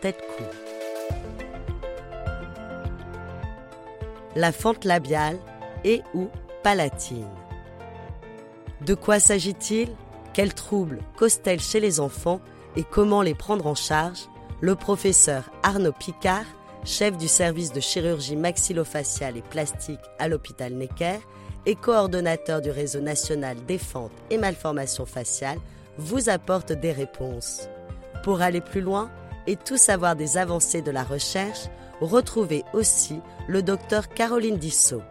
Tête-Cou. La fente labiale et ou palatine. De quoi s'agit-il? Quels troubles causent-elles chez les enfants et comment les prendre en charge? Le professeur Arnaud Picard, chef du service de chirurgie maxillofaciale et plastique à l'hôpital Necker et coordonnateur du réseau national des fentes et malformations faciales, vous apporte des réponses. Pour aller plus loin et tout savoir des avancées de la recherche, retrouvez aussi le docteur Caroline Dissot.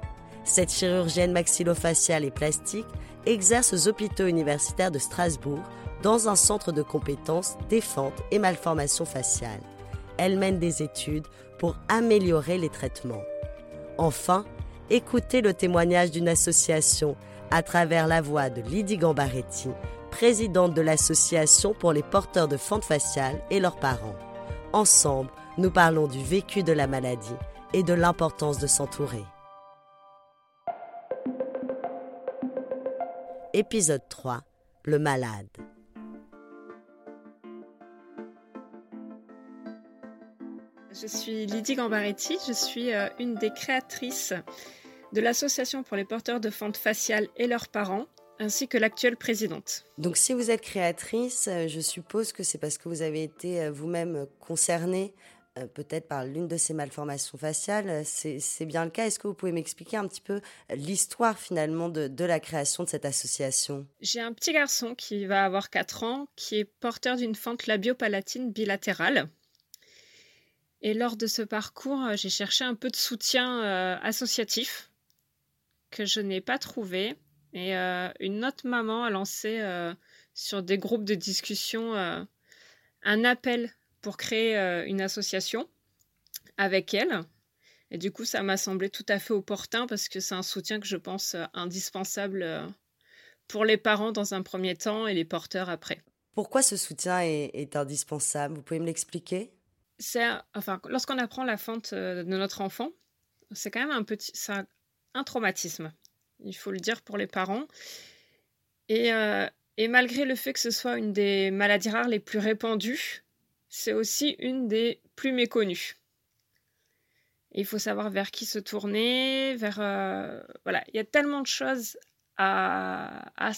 Cette chirurgienne maxillofaciale et plastique exerce aux hôpitaux universitaires de Strasbourg dans un centre de compétences défente et malformation faciale. Elle mène des études pour améliorer les traitements. Enfin, écoutez le témoignage d'une association à travers la voix de Lydie Gambaretti, présidente de l'association pour les porteurs de fentes faciales et leurs parents. Ensemble, nous parlons du vécu de la maladie et de l'importance de s'entourer. Épisode 3 Le malade. Je suis Lydie Gambaretti, je suis euh, une des créatrices de l'Association pour les porteurs de fentes faciales et leurs parents, ainsi que l'actuelle présidente. Donc si vous êtes créatrice, euh, je suppose que c'est parce que vous avez été euh, vous-même concernée euh, peut-être par l'une de ces malformations faciales. C'est bien le cas. Est-ce que vous pouvez m'expliquer un petit peu l'histoire finalement de, de, la création de cette association? J'ai un petit garçon qui va avoir 4 ans, qui est porteur d'une fente labiopalatine bilatérale. Et lors de ce parcours, j'ai cherché un peu de soutien euh, associatif que je n'ai pas trouvé. Et euh, une autre maman a lancé euh, sur des groupes de discussion un appel pour créer euh, une association avec elle. Et du coup, ça m'a semblé tout à fait opportun parce que c'est un soutien que je pense euh, indispensable euh, pour les parents dans un premier temps et les porteurs après. Pourquoi ce soutien est, est indispensable? Vous pouvez me l'expliquer? C'est enfin lorsqu'on apprend la fente de notre enfant, c'est quand même un petit, un, un, traumatisme. Il faut le dire pour les parents. Et, euh, et malgré le fait que ce soit une des maladies rares les plus répandues, c'est aussi une des plus méconnues. Il faut savoir vers qui se tourner, vers euh, voilà, il y a tellement de choses à, à,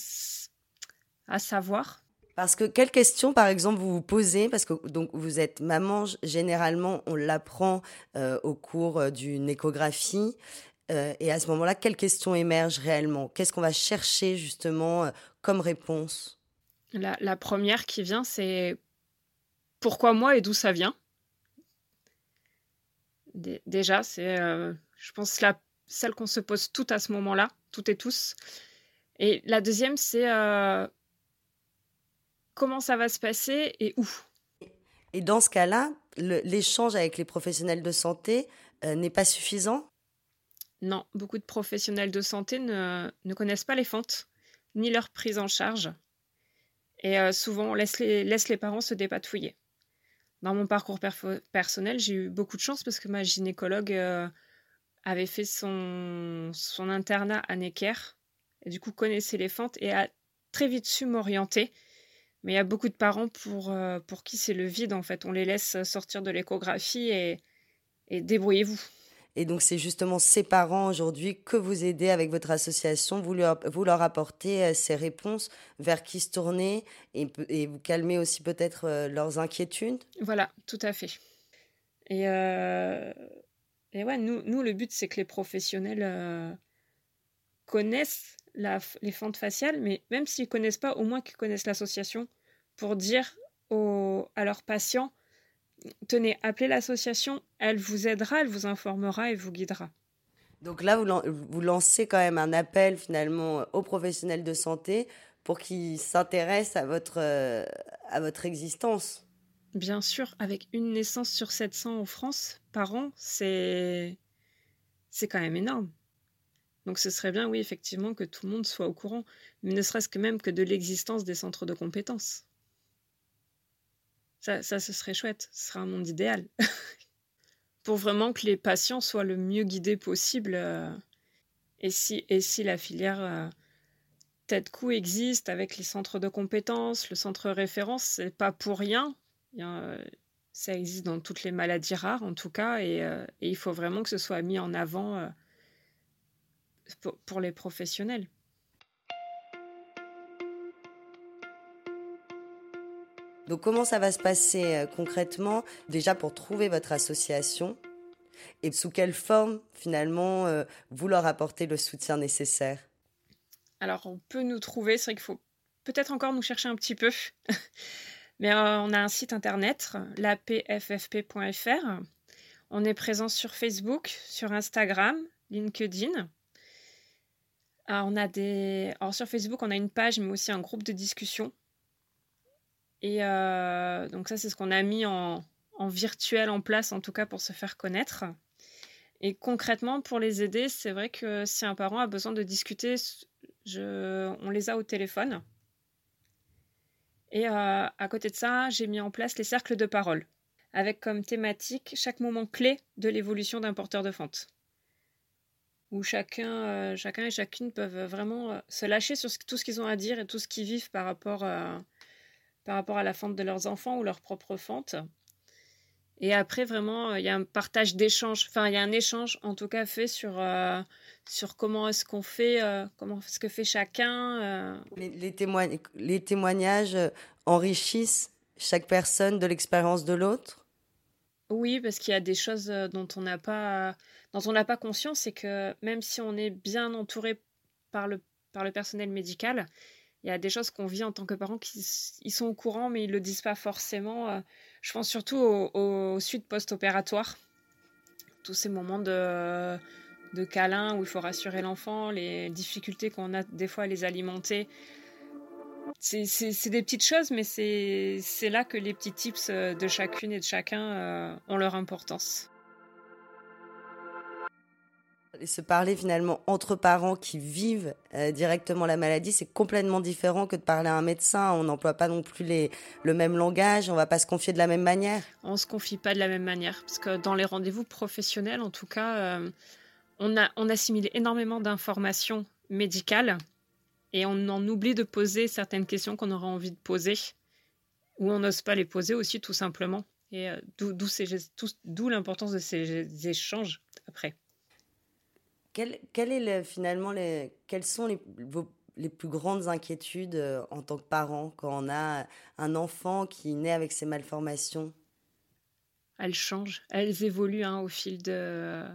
à savoir. Parce que quelles questions, par exemple, vous vous posez? Parce que donc vous êtes maman, généralement, on l'apprend euh, au cours d'une échographie. Euh, et à ce moment-là, quelles questions émergent réellement? Qu'est-ce qu'on va chercher justement euh, comme réponse? La, la première qui vient, c'est pourquoi moi et d'où ça vient? Déjà, c'est, euh, je pense, la, celle qu'on se pose toutes à ce moment-là, toutes et tous. Et la deuxième, c'est comment ça va se passer et où? Et dans ce cas-là, l'échange avec les professionnels de santé n'est pas suffisant? Non, beaucoup de professionnels de santé ne, connaissent pas les fentes, ni leur prise en charge. Et euh, souvent, on laisse les, parents se dépatouiller dans mon parcours personnel, j'ai eu beaucoup de chance parce que ma gynécologue euh, avait fait son, internat à Necker et du coup connaissait les fentes et a très vite su m'orienter. Mais il y a beaucoup de parents pour, euh, qui c'est le vide en fait. On les laisse sortir de l'échographie et, et débrouillez-vous. Et donc, c'est justement ces parents aujourd'hui que vous aidez avec votre association. Vous leur, vous leur apportez euh, ces réponses vers qui se tourner et, vous calmez aussi peut-être euh, leurs inquiétudes. Voilà, tout à fait. Et, et ouais, nous, nous, le but, c'est que les professionnels connaissent la, les fentes faciales, mais même s'ils connaissent pas, au moins qu'ils connaissent l'association pour dire aux, à leurs patients tenez, appelez l'association, elle vous aidera, elle vous informera et vous guidera. Donc là, vous, lancez quand même un appel finalement aux professionnels de santé pour qu'ils s'intéressent à votre, euh, à votre existence. Bien sûr, avec une naissance sur 700 en France par an, c'est c'est quand même énorme. Donc ce serait bien, oui, effectivement, que tout le monde soit au courant, mais ne serait-ce que même que de l'existence des centres de compétences. Ça, ça, ce serait chouette, ce serait un monde idéal. Pour vraiment que les patients soient le mieux guidés possible. Euh, et, si, et si la filière euh, tête-cou existe avec les centres de compétences, le centre référence, c'est pas pour rien. ça existe dans toutes les maladies rares, en tout cas, euh, et il faut vraiment que ce soit mis en avant pour, les professionnels. Donc comment ça va se passer euh, concrètement Déjà pour trouver votre association? Et sous quelle forme finalement euh, vous leur apportez le soutien nécessaire? Alors on peut nous trouver, c'est vrai qu'il faut peut-être encore nous chercher un petit peu. Mais euh, on a un site internet, lapffp.fr. On est présent sur Facebook, sur Instagram, LinkedIn. Ah, on a des... Alors sur Facebook, on a une page, mais aussi un groupe de discussion. Et euh, donc ça, c'est ce qu'on a mis en, virtuel en place, en tout cas pour se faire connaître. Et concrètement, pour les aider, c'est vrai que si un parent a besoin de discuter, on les a au téléphone. Et euh, à côté de ça, j'ai mis en place les cercles de parole, avec comme thématique chaque moment clé de l'évolution d'un porteur de fente où chacun, euh, chacun et chacune peuvent vraiment se lâcher sur tout ce qu'ils ont à dire et tout ce qu'ils vivent par rapport, par rapport à la fente de leurs enfants ou leur propre fente. Et après, vraiment, il y a un partage d'échange, enfin, il y a un échange en tout cas fait sur, sur comment est-ce qu'on fait, comment ce que fait chacun. Les, les, les témoignages enrichissent chaque personne de l'expérience de l'autre? Oui, parce qu'il y a des choses dont on n'a pas dont on n'a pas conscience, c'est que même si on est bien entouré par le, par le personnel médical, il y a des choses qu'on vit en tant que parents qui ils sont au courant, mais ils ne le disent pas forcément. Euh, je pense surtout aux, suites post-opératoires, tous ces moments de, de câlin où il faut rassurer l'enfant, les difficultés qu'on a des fois à les alimenter. C'est des petites choses, mais c'est là que les petits tips de chacune et de chacun euh, ont leur importance se parler finalement entre parents qui vivent euh, directement la maladie, c'est complètement différent que de parler à un médecin. On n'emploie pas non plus le même langage, on va pas se confier de la même manière. On se confie pas de la même manière, parce que dans les rendez-vous professionnels, en tout cas, euh, on, a, on assimile énormément d'informations médicales et on en oublie de poser certaines questions qu'on aurait envie de poser, ou on n'ose pas les poser aussi tout simplement. Et euh, d'où l'importance de ces échanges après. Quelles sont les, plus grandes inquiétudes euh, en tant que parent quand on a un enfant qui naît avec ces malformations? Elles changent, elles évoluent hein, au, fil des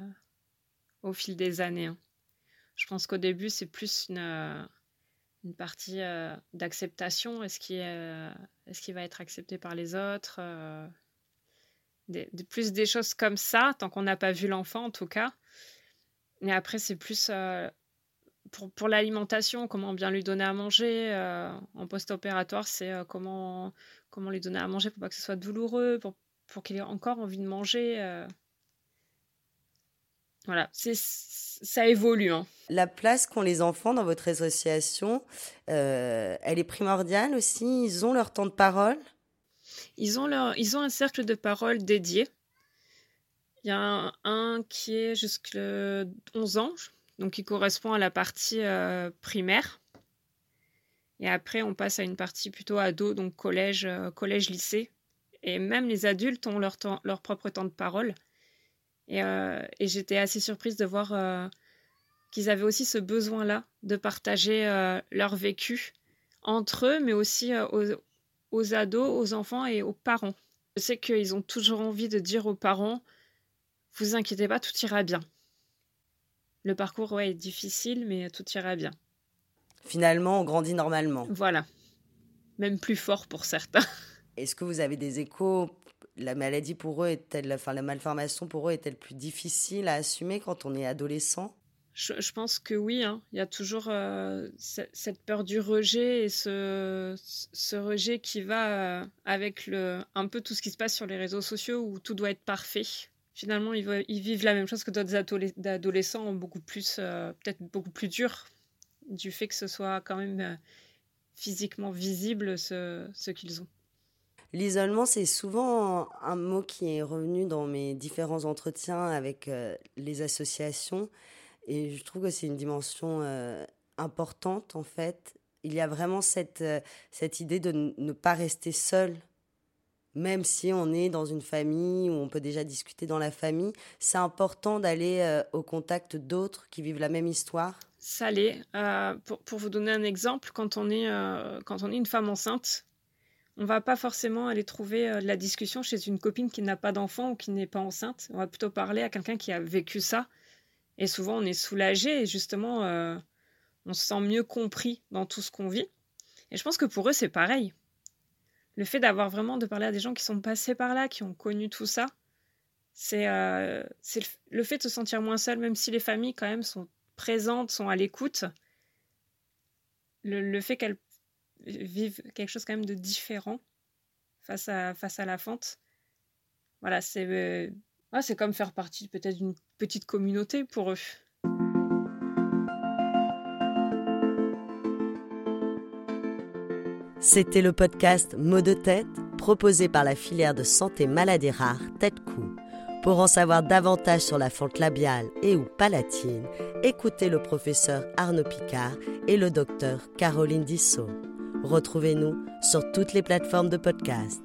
années. Hein. Je pense qu'au début, c'est plus une, une partie euh, d'acceptation. Est-ce qu'il va être accepté par les autres euh, Plus des choses comme ça, tant qu'on n'a pas vu l'enfant en tout cas. Mais après, c'est plus euh, pour, pour l'alimentation, comment bien lui donner à manger. Euh, en post-opératoire, c'est euh, comment, comment lui donner à manger pour pas que ce soit douloureux, pour, pour qu'il ait encore envie de manger. Voilà, c'est, ça évolue. Hein. La place qu'ont les enfants dans votre association, elle est primordiale aussi? Ils ont leur temps de parole? Ils ont, leur, ils ont un cercle de parole dédié il y a un, qui est jusqu'à 11 ans, donc qui correspond à la partie euh, primaire. Et après, on passe à une partie plutôt ado, donc collège, euh, collège, lycée. Et même les adultes ont leur, leur propre temps de parole. Et, euh, et j'étais assez surprise de voir qu'ils avaient aussi ce besoin-là de partager leur vécu entre eux, mais aussi aux, aux, ados, aux enfants et aux parents. Je sais qu'ils ont toujours envie de dire aux parents Vous inquiétez pas, tout ira bien. Le parcours ouais, est difficile, mais tout ira bien. Finalement, on grandit normalement. Voilà. Même plus fort pour certains. Est-ce que vous avez des échos? La maladie pour eux est-elle, enfin la malformation pour eux est-elle plus difficile à assumer quand on est adolescent? Je, pense que oui. Hein. Il y a toujours euh, cette peur du rejet et ce, ce rejet qui va euh, avec le, un peu tout ce qui se passe sur les réseaux sociaux où tout doit être parfait. Finalement, ils, vivent la même chose que d'autres adolescents, beaucoup plus, euh, peut-être beaucoup plus dur, du fait que ce soit quand même physiquement visible ce, qu'ils ont. L'isolement, c'est souvent un mot qui est revenu dans mes différents entretiens avec les associations. Et je trouve que c'est une dimension euh, importante, en fait. Il y a vraiment euh, cette idée de ne pas rester seul, même si on est dans une famille où on peut déjà discuter dans la famille. C'est important d'aller euh, au contact d'autres qui vivent la même histoire? Ça l'est. pour, pour, vous donner un exemple, quand on est, quand on est une femme enceinte, on va pas forcément aller trouver la discussion chez une copine qui n'a pas d'enfant ou qui n'est pas enceinte. On va plutôt parler à quelqu'un qui a vécu ça et souvent, on est soulagé et justement, euh, on se sent mieux compris dans tout ce qu'on vit. Et je pense que pour eux, c'est pareil. Le fait d'avoir vraiment de parler à des gens qui sont passés par là, qui ont connu tout ça, c'est euh, le fait de se sentir moins seul, même si les familles quand même sont présentes, sont à l'écoute. Le, fait qu'elles vivent quelque chose quand même de différent face à, face à la fente, voilà, c'est euh, ah, c'est comme faire partie peut-être d'une petite communauté pour eux. C'était le podcast Mots de tête proposé par la filière de santé maladies rares Tête-Cou. Pour en savoir davantage sur la fente labiale et ou palatine, écoutez le professeur Arnaud Picard et le docteur Caroline Dissot. Retrouvez-nous sur toutes les plateformes de podcast.